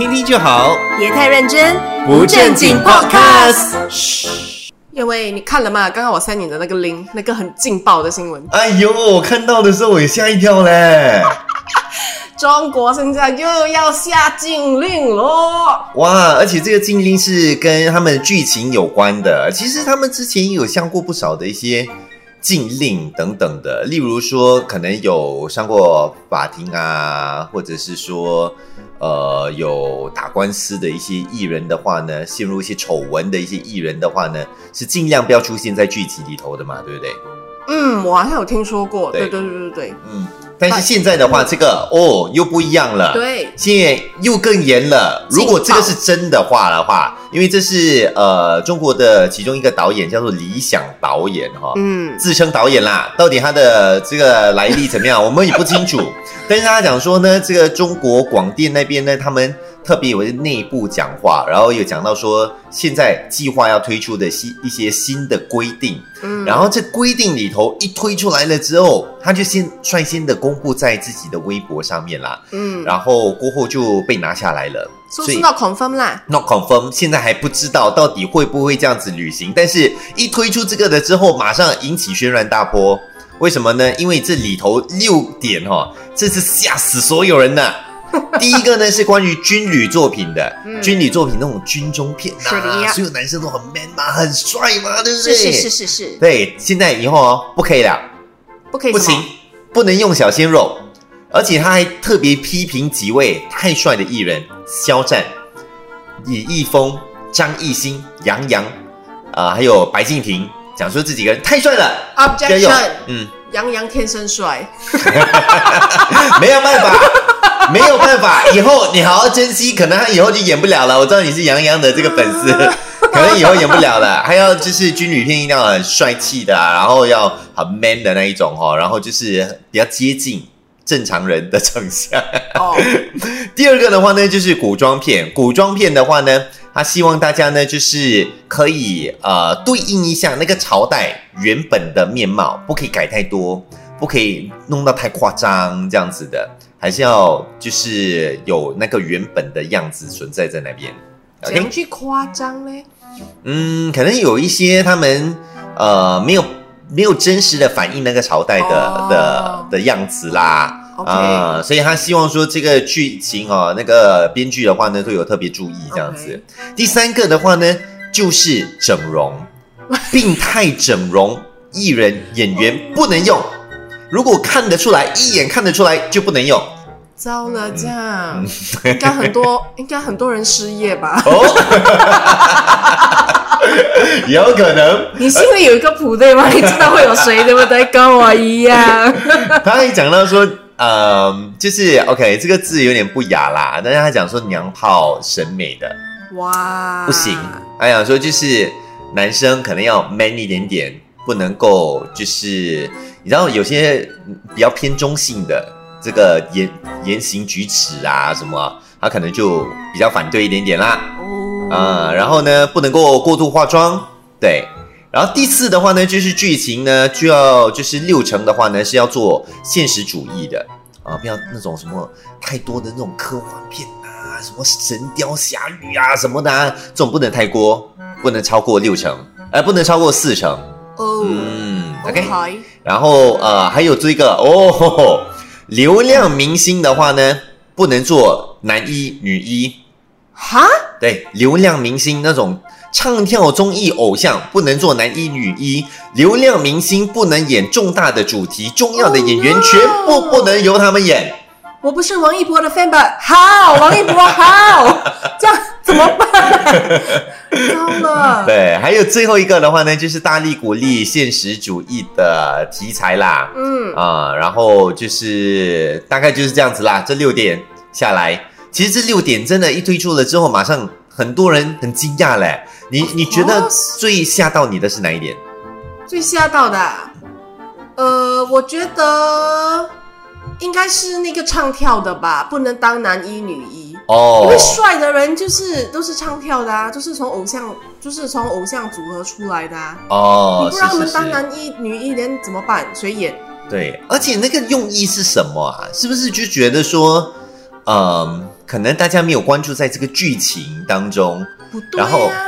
听听就好，别太认真，不正经 Podcast。因为你看了吗？刚刚我 send 你的那个 link，那个很劲爆的新闻。哎呦，我看到的时候我也吓一跳嘞！中国现在又要下禁令咯！哇，而且这个禁令是跟他们剧情有关的。其实他们之前也有下过不少的一些。禁令等等的，例如说可能有上过法庭啊，或者是说呃有打官司的一些艺人的话呢，陷入一些丑闻的一些艺人的话呢，是尽量不要出现在剧集里头的嘛，对不对？嗯，我好像有听说过，对对对对对，嗯。但是现在的话，这个哦又不一样了，对，现在又更严了。如果这个是真的话的话，因为这是呃中国的其中一个导演叫做理想导演哈，嗯，自称导演啦，到底他的这个来历怎么样，我们也不清楚。但是他讲说呢，这个中国广电那边呢，他们。特别有内部讲话，然后有讲到说，现在计划要推出的新一些新的规定，嗯，然后这规定里头一推出来了之后，他就先率先的公布在自己的微博上面啦，嗯，然后过后就被拿下来了，所以 not confirm 啦，not confirm，现在还不知道到底会不会这样子旅行，但是一推出这个的之后，马上引起轩然大波，为什么呢？因为这里头六点哈，这是吓死所有人的。第一个呢是关于军旅作品的，军旅作品那种军中片啊，所有男生都很 man 嘛，很帅嘛，对不对？是是是是。是。对，现在以后哦不可以了，不可以不行，不能用小鲜肉，而且他还特别批评几位太帅的艺人，肖战、李易峰、张艺兴、杨洋啊，还有白敬亭，讲说这几个人太帅了，Objection，嗯，杨洋天生帅，没有办法。没有办法，以后你好好珍惜，可能他以后就演不了了。我知道你是杨洋的这个粉丝，可能以后演不了了。还要就是军旅片一定要很帅气的，然后要很 man 的那一种哈，然后就是比较接近正常人的长相。哦。第二个的话呢，就是古装片。古装片的话呢，他希望大家呢，就是可以呃对应一下那个朝代原本的面貌，不可以改太多，不可以弄到太夸张这样子的。还是要就是有那个原本的样子存在在那边，怎样去夸张呢？嗯，可能有一些他们呃没有没有真实的反映那个朝代的的的样子啦啊，所以他希望说这个剧情哦，那个编剧的话呢都有特别注意这样子。第三个的话呢就是整容，病态整容艺人演员不能用。如果看得出来，一眼看得出来就不能用。糟了，这样应该很多，应该很多人失业吧？哦，有可能。你心里有一个谱对吗？你知道会有谁对不对？跟我一样。他还讲到说，呃，就是 OK，这个字有点不雅啦。但是他讲说娘炮审美的，哇，不行。他讲说就是男生可能要 man 一点点，不能够就是。你知道有些比较偏中性的这个言言行举止啊什么，他可能就比较反对一点点啦。哦，啊，然后呢，不能够过度化妆，对。然后第四的话呢，就是剧情呢就要就是六成的话呢是要做现实主义的啊，不要那种什么太多的那种科幻片啊，什么神雕侠侣啊什么的，啊这种不能太过，不能超过六成，哎，不能超过四成。哦，嗯，OK。然后呃，还有这个哦，流量明星的话呢，不能做男一女一。哈？对，流量明星那种唱跳综艺偶像不能做男一女一，流量明星不能演重大的主题，重要的演员全部不能由他们演。我不是王一博的 fan 吧？好，王一博好，这样怎么办？糟了。对，还有最后一个的话呢，就是大力鼓励现实主义的题材啦。嗯啊，然后就是大概就是这样子啦。这六点下来，其实这六点真的，一推出了之后，马上很多人很惊讶嘞。你你觉得最吓到你的是哪一点？最吓到的，呃，我觉得。应该是那个唱跳的吧，不能当男一女一哦。因为帅的人就是都是唱跳的啊，就是从偶像，就是从偶像组合出来的啊。哦，你不让他们当男一女一，连怎么办？谁演？对，而且那个用意是什么啊？是不是就觉得说，嗯，可能大家没有关注在这个剧情当中，不对啊。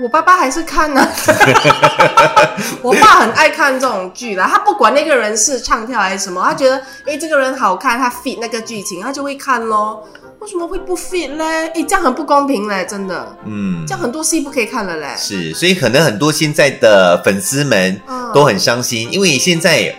我爸爸还是看呢，我爸很爱看这种剧啦。他不管那个人是唱跳还是什么，他觉得哎这个人好看，他 fit 那个剧情，他就会看咯。为什么会不 fit 嘞？哎，这样很不公平嘞，真的。嗯，这样很多戏不可以看了嘞。是，所以可能很多现在的粉丝们都很伤心，因为现在。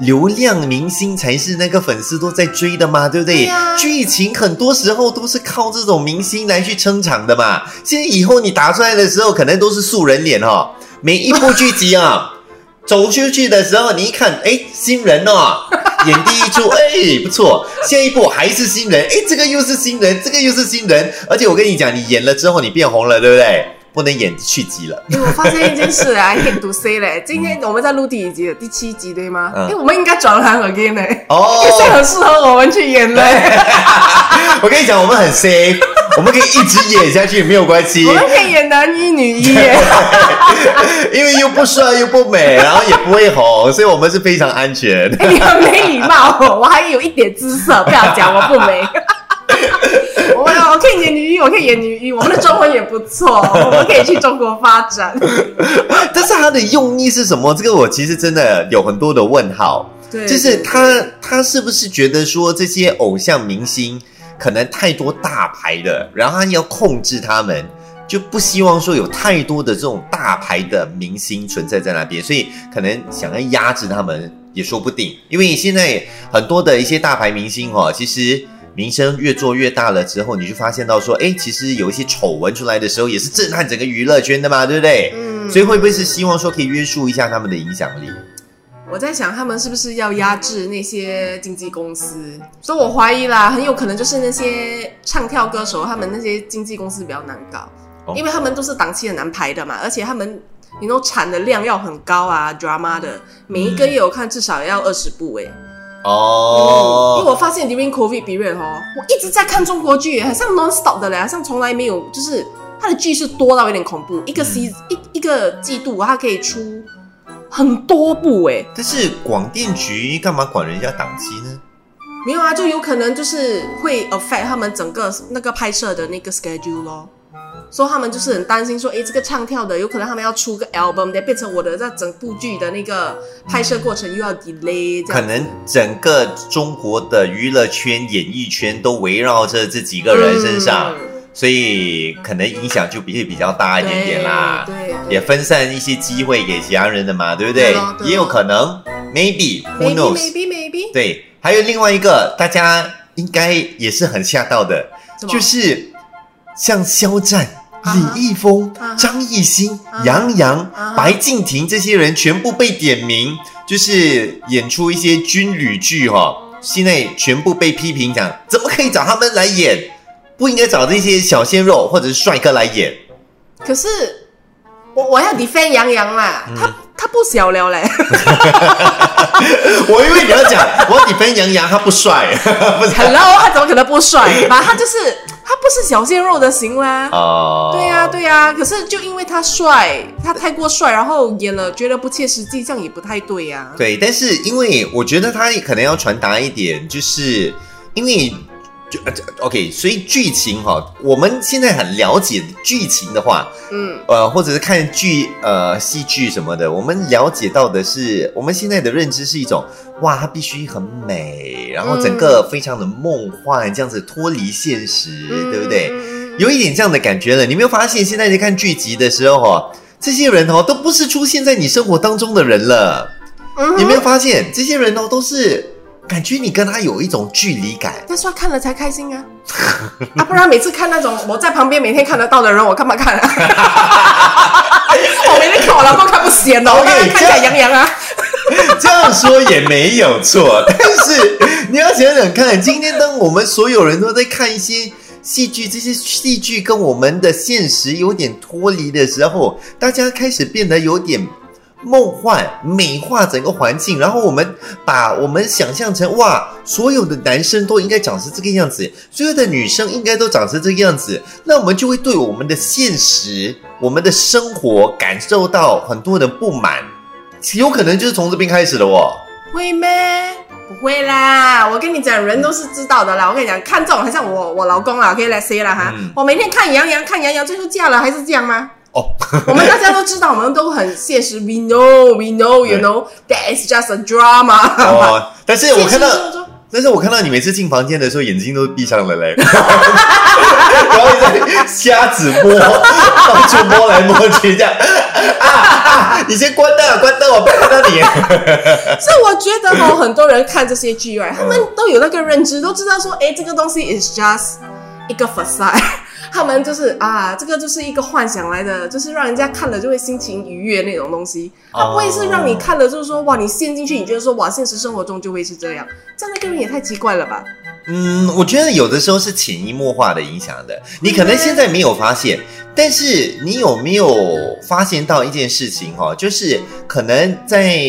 流量明星才是那个粉丝都在追的嘛，对不对？剧情很多时候都是靠这种明星来去撑场的嘛。现在以后你打出来的时候，可能都是素人脸哈。每一部剧集啊，走出去的时候，你一看，哎，新人哦，演第一出，哎，不错。下一步还是新人，哎，这个又是新人，这个又是新人。而且我跟你讲，你演了之后，你变红了，对不对？不能演续集了。哎，我发现一件事啊，I hate to say 嘞，今天我们在录第几集？第七集对吗？哎，我们应该转行 again 嘞。哦，现在很适合我们去演嘞。我跟你讲，我们很 safe，我们可以一直演下去，没有关系。我们可以演男一女一，因为又不帅又不美，然后也不会红，所以我们是非常安全。你很没礼貌，我还有一点姿色，不要讲我不美。我我可以演女一，我可以演女一，我们的中文也不错，我们可以去中国发展。但是他的用意是什么？这个我其实真的有很多的问号。对，就是他他是不是觉得说这些偶像明星可能太多大牌的，然后他要控制他们，就不希望说有太多的这种大牌的明星存在在那边，所以可能想要压制他们也说不定。因为现在很多的一些大牌明星哈，其实。名声越做越大了之后，你就发现到说，哎，其实有一些丑闻出来的时候，也是震撼整个娱乐圈的嘛，对不对？嗯。所以会不会是希望说可以约束一下他们的影响力？我在想，他们是不是要压制那些经纪公司？所以我怀疑啦，很有可能就是那些唱跳歌手，他们那些经纪公司比较难搞，因为他们都是档期很难排的嘛，而且他们你都产的量要很高啊，drama 的每一个月我看至少要二十部哎。哦，因为我发现 during COVID period 哦，我一直在看中国剧，好像 non stop 的嘞，好像从来没有，就是它的剧是多到有点恐怖，一个 C 一一个季度它可以出很多部哎。但是广电局干嘛管人家档期呢？没有啊，就有可能就是会 affect 他们整个那个拍摄的那个 schedule 咯。说他们就是很担心，说哎，这个唱跳的有可能他们要出个 album，得变成我的在整部剧的那个拍摄过程又要 delay，可能整个中国的娱乐圈、演艺圈都围绕着这几个人身上，所以可能影响就比比较大一点点啦。对，也分散一些机会给其他人的嘛，对不对？也有可能，maybe，who knows？Maybe maybe。对，还有另外一个大家应该也是很吓到的，就是像肖战。李易峰、张艺兴、杨洋、白敬亭这些人全部被点名，就是演出一些军旅剧哈。现在全部被批评讲，怎么可以找他们来演？不应该找这些小鲜肉或者是帅哥来演。可是我我要 defend 杨洋啦，他他不小了嘞。我以为你要讲我 defend 杨洋，他不帅。Hello，他怎么可能不帅？吧，他就是。他不是小鲜肉的型啦，哦，对呀对呀，可是就因为他帅，他太过帅，然后演了觉得不切实际，这样也不太对呀。对，但是因为我觉得他可能要传达一点，就是因为。就 OK，所以剧情哈，我们现在很了解剧情的话，嗯，呃，或者是看剧呃戏剧什么的，我们了解到的是，我们现在的认知是一种，哇，它必须很美，然后整个非常的梦幻，这样子脱离现实，对不对？有一点这样的感觉了。你没有发现，现在在看剧集的时候哈，这些人哦，都不是出现在你生活当中的人了。你没有发现，这些人哦，都是。感觉你跟他有一种距离感，但是看了才开心啊！啊，不然每次看那种我在旁边每天看得到的人，我干嘛看啊？我每天看我老公看不闲哦，我看看起来洋洋啊。这样说也没有错，但是你要想想看，今天当我们所有人都在看一些戏剧，这些戏剧跟我们的现实有点脱离的时候，大家开始变得有点。梦幻美化整个环境，然后我们把我们想象成哇，所有的男生都应该长成这个样子，所有的女生应该都长成这个样子，那我们就会对我们的现实、我们的生活感受到很多的不满，有可能就是从这边开始的哦。会咩？不会啦，我跟你讲，人都是知道的啦。我跟你讲，看这种，还像我我老公啊，可以来 say 了哈。我每天看杨洋，看杨洋，最后嫁了还是这样吗？哦，我们大家都知道，我们都很现实。We know, we know, you know that is just a drama。哦，但是我看到，但是我看到你每次进房间的时候，眼睛都闭上了嘞，然后在瞎子摸，到处摸来摸去这样。啊啊！你先关灯，关灯，我不看到你。所以我觉得哈，很多人看这些剧啊，他们都有那个认知，都知道说，哎，这个东西 is just 一个 facade。他们就是啊，这个就是一个幻想来的，就是让人家看了就会心情愉悦那种东西。它不会是让你看了就是说哇，你陷进去，你觉得说哇，现实生活中就会是这样，这样的个人也太奇怪了吧？嗯，我觉得有的时候是潜移默化的影响的，你可能现在没有发现，但是你有没有发现到一件事情哈？就是可能在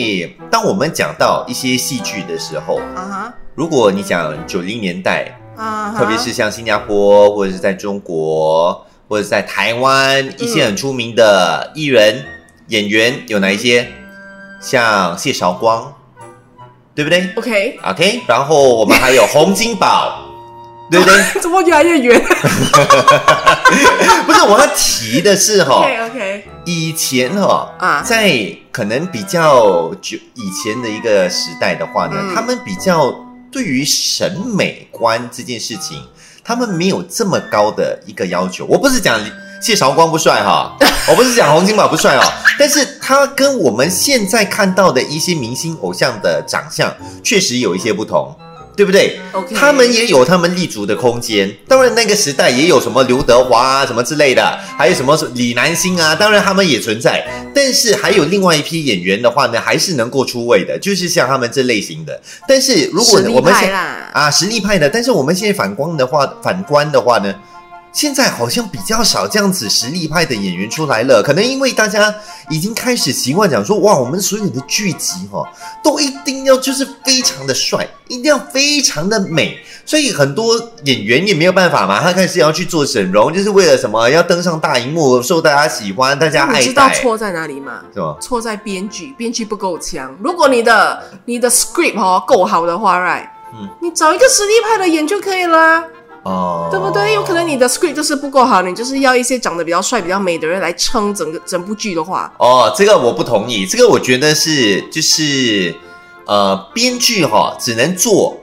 当我们讲到一些戏剧的时候，啊哈，如果你讲九零年代。啊，特别是像新加坡或者是在中国或者在台湾一些很出名的艺人演员有哪一些？像谢韶光，对不对？OK OK，然后我们还有洪金宝，对不对？怎么越来越远？不是，我要提的是哈，OK OK，以前哈啊，在可能比较久以前的一个时代的话呢，他们比较。对于审美观这件事情，他们没有这么高的一个要求。我不是讲谢韶光不帅哈，我不是讲洪金宝不帅哦，但是他跟我们现在看到的一些明星偶像的长相确实有一些不同。对不对？他们也有他们立足的空间。当然，那个时代也有什么刘德华啊，什么之类的，还有什么李南星啊。当然，他们也存在。但是，还有另外一批演员的话呢，还是能够出位的，就是像他们这类型的。但是，如果我们现啊实力派的，但是我们现在反观的话，反观的话呢？现在好像比较少这样子实力派的演员出来了，可能因为大家已经开始习惯讲说，哇，我们所有的剧集哈，都一定要就是非常的帅，一定要非常的美，所以很多演员也没有办法嘛，他开始要去做整容，就是为了什么？要登上大荧幕，受大家喜欢，大家爱。你知道错在哪里吗？是吗？错在编剧，编剧不够强。如果你的你的 script 哦够好的话，right，嗯，你找一个实力派的演就可以了。哦，对不对？有可能你的 script 就是不够好，你就是要一些长得比较帅、比较美的人来撑整个整部剧的话。哦，这个我不同意。这个我觉得是就是呃，编剧哈只能做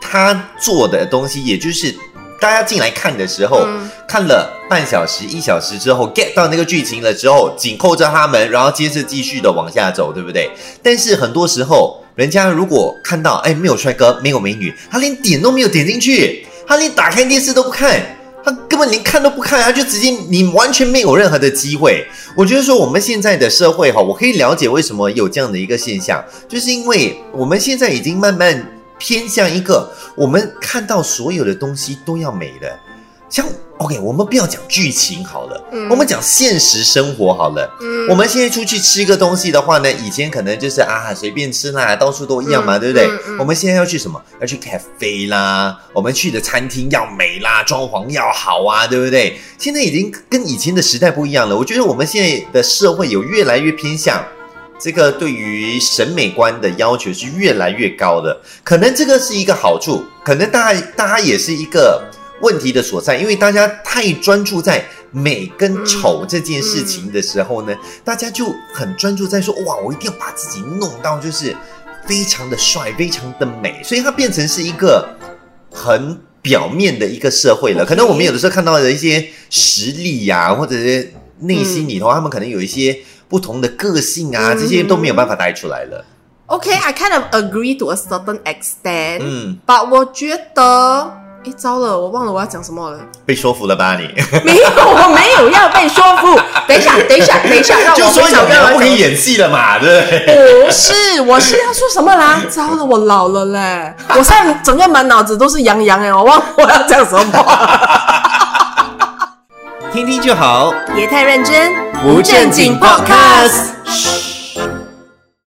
他做的东西，也就是大家进来看的时候，看了半小时、一小时之后 get 到那个剧情了之后，紧扣着他们，然后接着继续的往下走，对不对？但是很多时候，人家如果看到哎没有帅哥、没有美女，他连点都没有点进去。他连打开电视都不看，他根本连看都不看，他就直接你完全没有任何的机会。我觉得说我们现在的社会哈，我可以了解为什么有这样的一个现象，就是因为我们现在已经慢慢偏向一个，我们看到所有的东西都要美了。像 OK，我们不要讲剧情好了，我们讲现实生活好了。嗯，我们现在出去吃个东西的话呢，以前可能就是啊随便吃啦，到处都一样嘛，对不对？我们现在要去什么？要去 cafe 啦，我们去的餐厅要美啦，装潢要好啊，对不对？现在已经跟以前的时代不一样了。我觉得我们现在的社会有越来越偏向这个对于审美观的要求是越来越高的，可能这个是一个好处，可能大家大家也是一个。问题的所在，因为大家太专注在美跟丑这件事情的时候呢，大家就很专注在说哇，我一定要把自己弄到就是非常的帅、非常的美，所以它变成是一个很表面的一个社会了。可能我们有的时候看到的一些实力呀，或者是内心里头，他们可能有一些不同的个性啊，这些都没有办法带出来了。OK，I kind of agree to a certain extent，嗯，but 我觉得。哎，糟了，我忘了我要讲什么了。被说服了吧你？没有，我没有要被说服。等一下，等一下，等一下，让我就说小哥不可以演戏了嘛，对不对？不是，我是要说什么啦？糟了，我老了嘞，我现在整个满脑子都是杨洋哎，我忘了我要讲什么。听听就好，别太认真，不正经 Podcast。